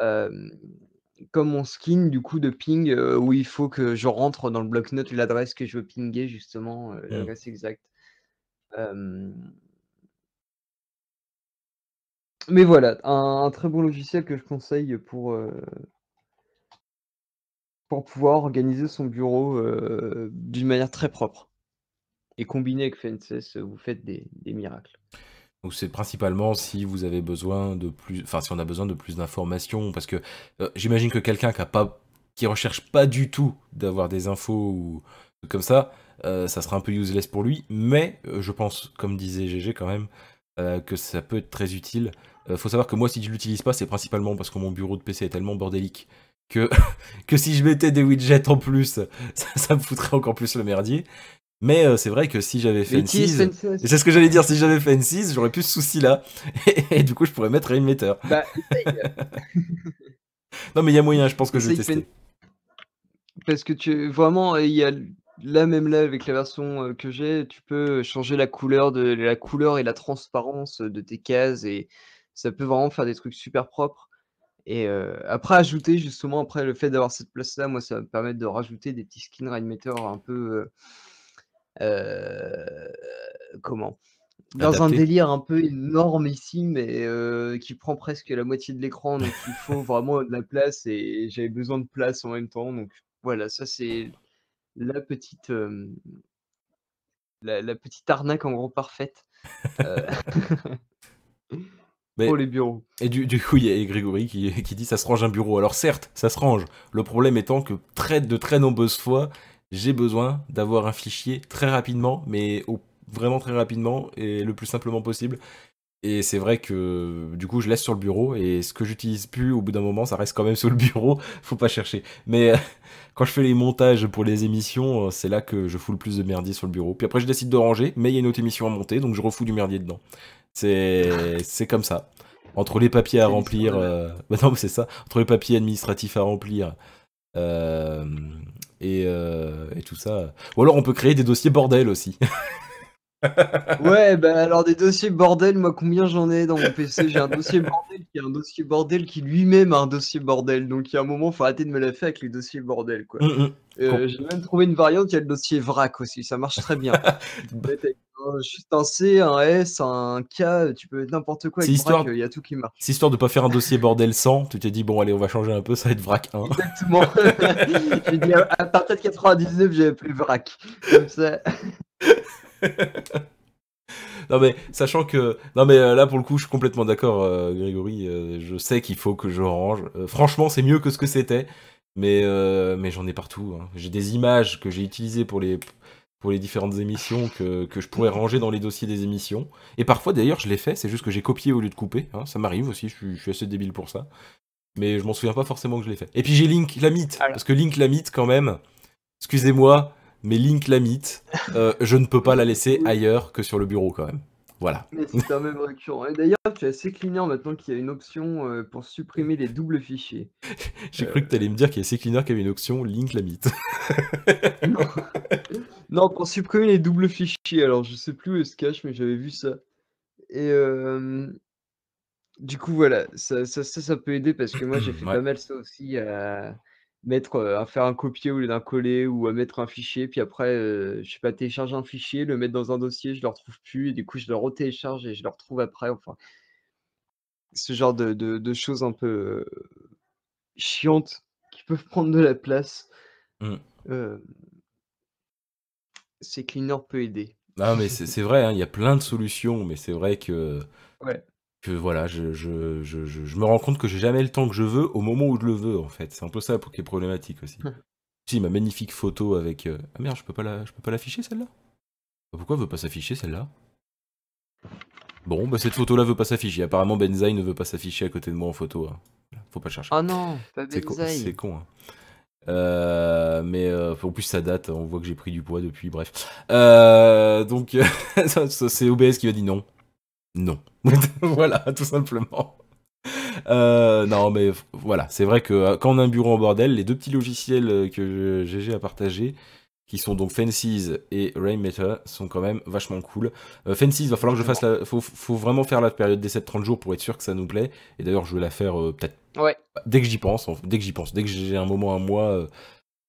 Euh, comme mon skin, du coup, de ping, euh, où il faut que je rentre dans le bloc-notes l'adresse que je veux pinguer, justement, euh, Mm. l'adresse exacte. Euh, Mais voilà, un, un très bon logiciel que je conseille pour, euh, pour pouvoir organiser son bureau euh, d'une manière très propre. Et combiné avec FNCS, vous faites des, des miracles. Donc c'est principalement si vous avez besoin de plus, enfin si on a besoin de plus d'informations, parce que euh, j'imagine que quelqu'un qui recherche pas du tout d'avoir des infos ou comme ça, euh, ça sera un peu useless pour lui. Mais euh, je pense, comme disait GG quand même, que ça peut être très utile. Faut savoir que moi, si je l'utilise pas, c'est principalement parce que mon bureau de PC est tellement bordélique que que si je mettais des widgets en plus, ça, ça me foutrait encore plus le merdier. Mais euh, c'est vrai que si j'avais fait et c'est ce que j'allais dire, si j'avais fait une 6, j'aurais plus ce souci-là. Et, du coup, je pourrais mettre Rainmeter. Bah, Non, mais il y a moyen, je pense que je vais tester. Parce que tu vraiment, il y a là même là avec la version euh, que j'ai, tu peux changer la couleur de la couleur et la transparence de tes cases et ça peut vraiment faire des trucs super propres. Et euh, après ajouter justement après le fait d'avoir cette place là, moi ça va me permettre de rajouter des petits skin Rainmeter un peu euh, euh, comment? Dans un délire un peu énorme ici, mais euh, qui prend presque la moitié de l'écran, donc il faut vraiment de la place et j'avais besoin de place en même temps, donc voilà, ça c'est la petite euh, la, la petite arnaque en gros parfaite euh, Mais- pour les bureaux. Et du, du coup, il y a Grégory qui, qui dit ça se range un bureau. Alors certes, ça se range. Le problème étant que très, de très nombreuses fois, j'ai besoin d'avoir un fichier très rapidement, mais au- vraiment très rapidement et le plus simplement possible. Et c'est vrai que du coup, je laisse sur le bureau et ce que j'utilise plus, au bout d'un moment, ça reste quand même sur le bureau. Faut pas chercher. Mais euh, quand je fais les montages pour les émissions, euh, c'est là que je fous le plus de merdier sur le bureau. Puis après, je décide de ranger, mais il y a une autre émission à monter, donc je refous du merdier dedans. C'est c'est comme ça. Entre les papiers à remplir, euh, bah non, mais c'est ça. Entre les papiers administratifs à remplir euh, et, euh, et tout ça. Ou alors on peut créer des dossiers bordel aussi. Ouais, bah alors des dossiers bordel, moi combien j'en ai dans mon PC J'ai un dossier bordel qui est un dossier bordel qui lui-même a un dossier bordel, donc il y a un moment, faut arrêter de me la faire avec les dossiers bordel, quoi. Hum, hum. Euh, J'ai même trouvé une variante, il y a le dossier vrac aussi, ça marche très bien. Avec Juste un C, un S, un K, tu peux mettre n'importe quoi C'est histoire- il y a tout qui marche. C'est histoire de pas faire un dossier bordel 100. Tu t'es dit, bon, allez, on va changer un peu, ça va être vrac 1. Exactement. J'ai dit à partir de 99, j'ai appelé vrac. Comme ça. Non mais sachant que non mais euh, là pour le coup je suis complètement d'accord euh, Grégory euh, je sais qu'il faut que je range Euh, franchement c'est mieux que ce que c'était mais mais j'en ai partout hein. j'ai des images que j'ai utilisées pour les pour les différentes émissions que, que je pourrais ranger dans les dossiers des émissions. Et parfois d'ailleurs je l'ai fait c'est juste que j'ai copié au lieu de couper hein. ça m'arrive aussi je suis, je suis assez débile pour ça. Mais je m'en souviens pas forcément que je l'ai fait. Et puis j'ai Link Alors. parce que Link Lamit quand même excusez-moi mais Link Lamit euh, je ne peux pas la laisser ailleurs que sur le bureau quand même voilà Mais c'est un même récurrent. Et d'ailleurs, tu as CCleaner maintenant qui a une option euh, pour supprimer les doubles fichiers. J'ai cru que t'allais me dire qu'il y a CCleaner qui avait une option Link Lamit. non. Non, pour supprimer les doubles fichiers. Alors, je sais plus où elle se cache, mais j'avais vu ça. Et euh, du coup, voilà, ça, ça, ça, ça peut aider parce que moi, j'ai fait Ouais. pas mal ça aussi à mettre, euh, à faire un copier au lieu d'un coller ou à mettre un fichier. Puis après, euh, je sais pas, télécharger un fichier, le mettre dans un dossier, je le retrouve plus. Et du coup, je le retélécharge et je le retrouve après. Enfin, ce genre de, de, de choses un peu euh, chiantes qui peuvent prendre de la place. Mm. Euh, CCleaner peut aider. Non, mais c'est c'est vrai, hein, il y a plein de solutions, mais c'est vrai que, Ouais. Que voilà, je, je, je, je, je me rends compte que j'ai jamais le temps que je veux au moment où je le veux, en fait. C'est un peu ça pour qui est problématique aussi. si, ma magnifique photo avec. euh, Ah merde, je peux pas la, je peux pas l'afficher celle-là? Pourquoi elle veut pas s'afficher celle-là? Bon, bah cette photo-là veut pas s'afficher. Apparemment, Benzaï ne veut pas s'afficher à côté de moi en photo. hein. Faut pas le chercher. Ah non, C'est con, c'est con, hein. Euh, mais euh, en plus ça date, on voit que j'ai pris du poids depuis, bref. Euh, donc c'est OBS qui m'a dit non. Non. voilà, tout simplement. Euh, non mais voilà, c'est vrai que euh, quand on a un bureau en bordel, les deux petits logiciels euh, que GG a partagé, qui sont donc Fences et Rainmaker, sont quand même vachement cool. Euh, Fences, va falloir que je fasse la. Faut, faut vraiment faire la période d'essai de 30 jours pour être sûr que ça nous plaît. Et d'ailleurs, je vais la faire euh, peut-être Ouais. dès que j'y pense. en- Dès que j'y pense. Dès que j'ai un moment à moi.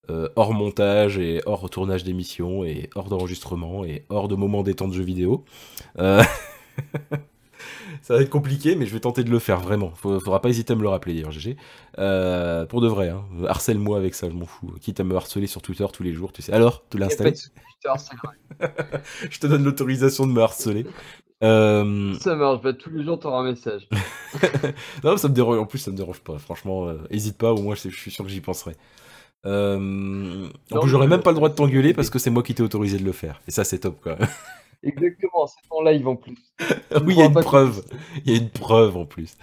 euh, hors montage et hors tournage d'émissions et hors d'enregistrement et hors de moments détente de jeux vidéo. Euh, ça va être compliqué, mais je vais tenter de le faire vraiment. Faut- Faudra pas hésiter à me le rappeler d'ailleurs, GG. Euh, pour de vrai, hein. harcèle-moi avec ça, je m'en fous. Quitte à me harceler sur Twitter tous les jours, tu sais. Alors, tu souci, je te donne l'autorisation de me harceler. Euh, Ça marche, bah, tous les jours t'auras un message. non, ça me dérange. En plus, ça me dérange pas. Franchement, euh, hésite pas. Au moins, je, je suis sûr que j'y penserai. Euh, en plus, j'aurais même pas le droit de t'engueuler parce que c'est moi qui t'ai autorisé de le faire. Et ça, c'est top, quoi. Exactement, c'est en live en plus. oui, il y a une preuve. Il y a une preuve en plus.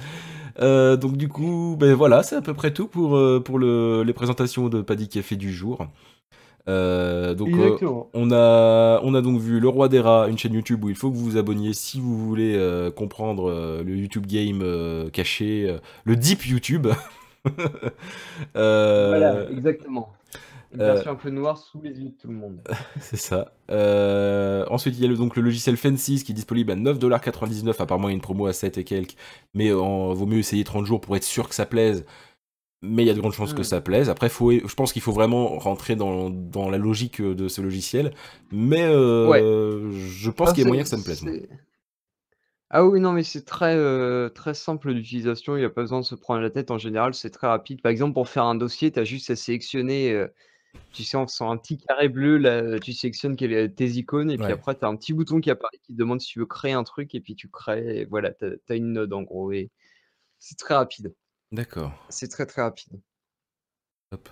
Euh, donc du coup, ben voilà, c'est à peu près tout pour, euh, pour le, les présentations de Paddy Café du jour. Euh, donc euh, on a, on a donc vu Le Roi des Rats, une chaîne YouTube où il faut que vous vous abonniez si vous voulez euh, comprendre le YouTube game caché, le deep YouTube. Voilà, exactement. Une euh, version un peu noire sous les yeux de tout le monde. C'est ça. Euh, ensuite, il y a le, donc le logiciel Fences qui est disponible à 9,99$. Apparemment, il y a une promo à 7 et quelques. Mais en, vaut mieux essayer 30 jours pour être sûr que ça plaise. Mais il y a de grandes chances que Mm. ça plaise. Après, faut, je pense qu'il faut vraiment rentrer dans, dans la logique de ce logiciel. Mais euh, je pense Ah, qu'il y a moyen que ça me plaise. Ah oui, non, mais c'est très, euh, très simple d'utilisation. Il n'y a pas besoin de se prendre la tête. En général, c'est très rapide. Par exemple, pour faire un dossier, tu as juste à sélectionner, euh, tu sais, en faisant un petit carré bleu, là, tu sélectionnes est tes icônes. Et puis Ouais. après, tu as un petit bouton qui apparaît qui te demande si tu veux créer un truc. Et puis tu crées. Et voilà, tu as, une node en gros. Et c'est très rapide. D'accord. C'est très, très rapide. Hop.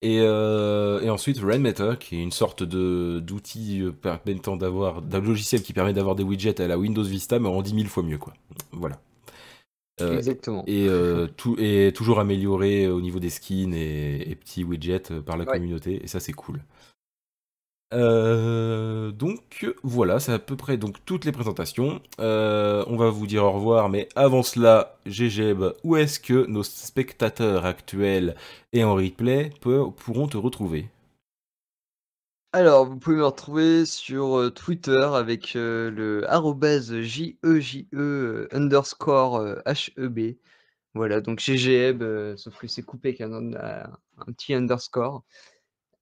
Et, euh, et ensuite, Rainmaker, qui est une sorte de d'outil euh, permettant d'avoir d'un logiciel qui permet d'avoir des widgets à la Windows Vista, mais en 10 000 fois mieux, quoi. Voilà. Euh, Exactement. et, euh, tout, et toujours amélioré au niveau des skins et, et petits widgets euh, par la Ouais. communauté, et ça c'est cool. Euh, donc voilà, c'est à peu près donc toutes les présentations. Euh, on va vous dire au revoir, mais avant cela, GGB, où est-ce que nos spectateurs actuels et en replay pourront te retrouver? Alors, vous pouvez me retrouver sur Twitter avec le arrobase JEJE euh, underscore HEB. Voilà, donc euh, sauf que c'est coupé avec un, un- un petit underscore.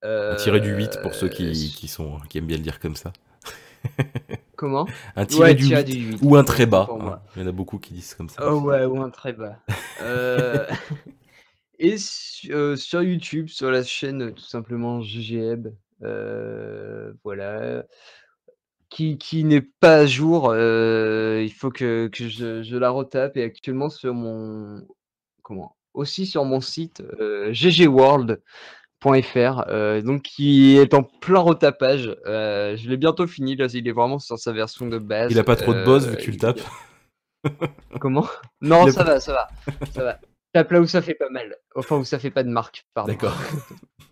Un tiré du 8 pour ceux Euh, qui, su- qui, sont, qui aiment bien le dire comme ça. Comment? Un tiré Ouais, du tiré 8 du 8. ou un très bas. pour moi. hein. Il y en a beaucoup qui disent comme ça. Oh ouais, ou un très bas. Euh, Et su- sur YouTube, sur la chaîne tout simplement GGEB, euh, voilà, qui, qui n'est pas à jour. euh, il faut que, que je, je la retape. Et actuellement sur mon, comment, aussi sur mon site euh, ggworld.fr, euh, donc qui est en plein retapage. Euh, je l'ai bientôt fini. Là, il est vraiment sur sa version de base. Il a pas trop de boss vu Euh, que tu le tapes. Comment? Non, ça pas- va, ça va, ça va. Tape là où ça fait pas mal. Enfin, où ça fait pas de marque, pardon. D'accord.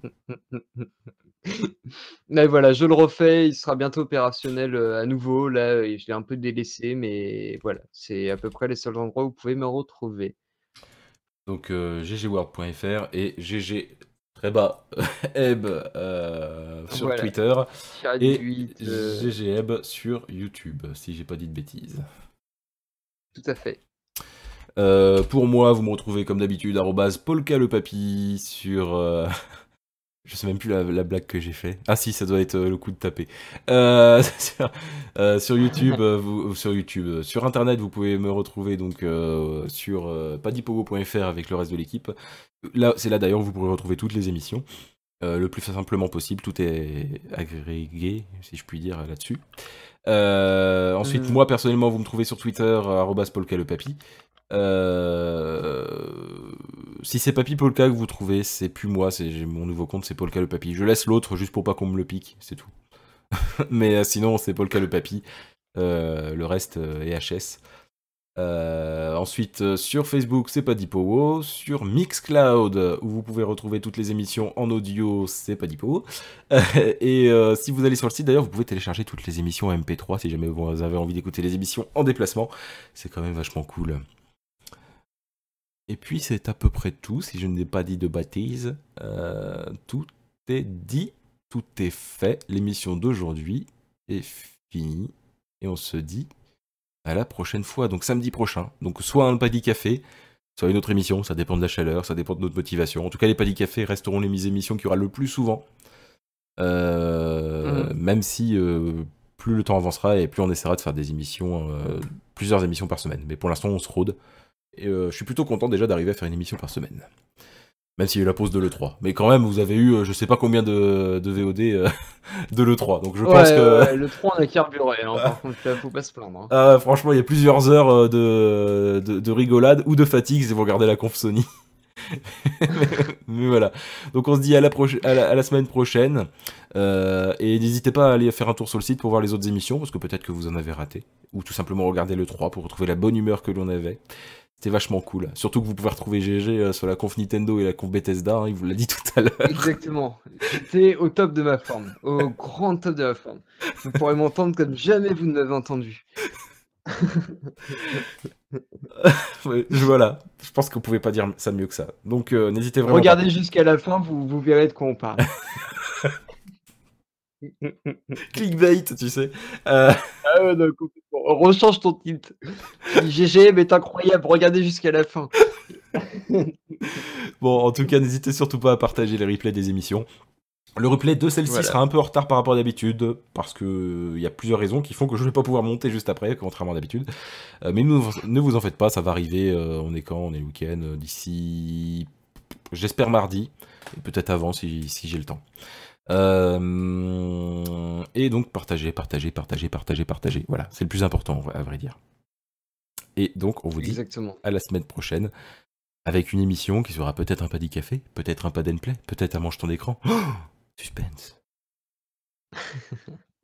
Mais voilà, je le refais, il sera bientôt opérationnel euh, à nouveau. Là, euh, je l'ai un peu délaissé, mais voilà, c'est à peu près les seuls endroits où vous pouvez me retrouver. Donc euh, ggworld.fr et gg très bas eb euh, sur Voilà. Twitter et euh, ggeb sur YouTube si j'ai pas dit de bêtises. tout à fait. Pour moi, vous me retrouvez comme d'habitude arrobase Polka le papy sur je sais même plus la, la blague que j'ai fait. Ah si, ça doit être euh, le coup de taper. Euh, sur, euh, sur YouTube, vous, sur YouTube, sur Internet, vous pouvez me retrouver donc euh, sur padipogo.fr avec le reste de l'équipe. Là, c'est là d'ailleurs où vous pourrez retrouver toutes les émissions. le plus simplement possible, tout est agrégé, si je puis dire, là-dessus. Ensuite, moi personnellement, vous me trouvez sur Twitter, euh, arrobas Polka le papy. Euh, si c'est Papy Polka que vous trouvez, c'est plus moi, c'est mon nouveau compte, c'est Polka le Papy. Je laisse l'autre juste pour pas qu'on me le pique, c'est tout. Mais euh, sinon, c'est Polka le Papy. Euh, le reste euh, est HS. Ensuite, sur Facebook, c'est Padipowo. Sur Mixcloud, où vous pouvez retrouver toutes les émissions en audio, c'est Padipowo. et si vous allez sur le site, d'ailleurs, vous pouvez télécharger toutes les émissions en MP3 si jamais vous avez envie d'écouter les émissions en déplacement. C'est quand même vachement cool. Et puis c'est à peu près tout, si je n'ai pas dit de bêtises. Euh, tout est dit, tout est fait. L'émission d'aujourd'hui est finie. Et on se dit à la prochaine fois. Donc samedi prochain. Donc soit un Paddy Café, soit une autre émission. Ça dépend de la chaleur, ça dépend de notre motivation. En tout cas, les Paddy Café resteront les émissions qui aura le plus souvent. Euh, Mhm. Même si euh, plus le temps avancera et plus on essaiera de faire des émissions, plusieurs émissions par semaine. Mais pour l'instant, on se rôde. Et euh, je suis plutôt content déjà d'arriver à faire une émission par semaine. Même s'il y a eu la pause de l'E3. Mais quand même, vous avez eu euh, je sais pas combien de, de VOD euh, de l'E3. Donc je Ouais, pense que. ouais, le 3 on a carburé, hein, par contre, là, faut pas se plaindre. hein. Ah, franchement, il y a plusieurs heures euh, de, de, de rigolade ou de fatigue si vous regardez la conf Sony. mais, mais voilà. Donc on se dit à la, proche- à la, à la semaine prochaine. Euh, et n'hésitez pas à aller faire un tour sur le site pour voir les autres émissions, parce que peut-être que vous en avez raté. Ou tout simplement regarder le 3 pour retrouver la bonne humeur que l'on avait. C'était vachement cool. Surtout que vous pouvez retrouver GG euh, sur la conf Nintendo et la conf Bethesda, hein, il vous l'a dit tout à l'heure. Exactement. J'étais au top de ma forme, au grand top de ma forme. Vous pourrez m'entendre comme jamais vous ne m'avez entendu. Ouais, voilà. Je pense que vous pouvez pas dire ça mieux que ça. Donc euh, n'hésitez vraiment pas. Regardez jusqu'à la fin, vous, vous verrez de quoi on parle. Clickbait, tu sais. Euh, Ah ouais, non, complètement. Rechange ton titre. Dis, GG, mais incroyable, regardez jusqu'à la fin. Bon, en tout cas, n'hésitez surtout pas à partager les replays des émissions. Le replay de celle-ci Voilà. sera un peu en retard par rapport à d'habitude, parce que il y a plusieurs raisons qui font que je ne vais pas pouvoir monter juste après, contrairement à d'habitude. Euh, mais ne, ne vous en faites pas, ça va arriver. euh, on est quand? On est le week-end euh, d'ici, j'espère mardi, et peut-être avant si, si j'ai le temps. Euh, et donc partagez, partagez, partagez, partagez, partagez. Voilà, c'est le plus important à vrai dire. Et donc on vous dit Exactement. à la semaine prochaine avec une émission qui sera peut-être un Paddy Café, peut-être un Pad and Play, peut-être un Mange ton écran. Oh Suspense.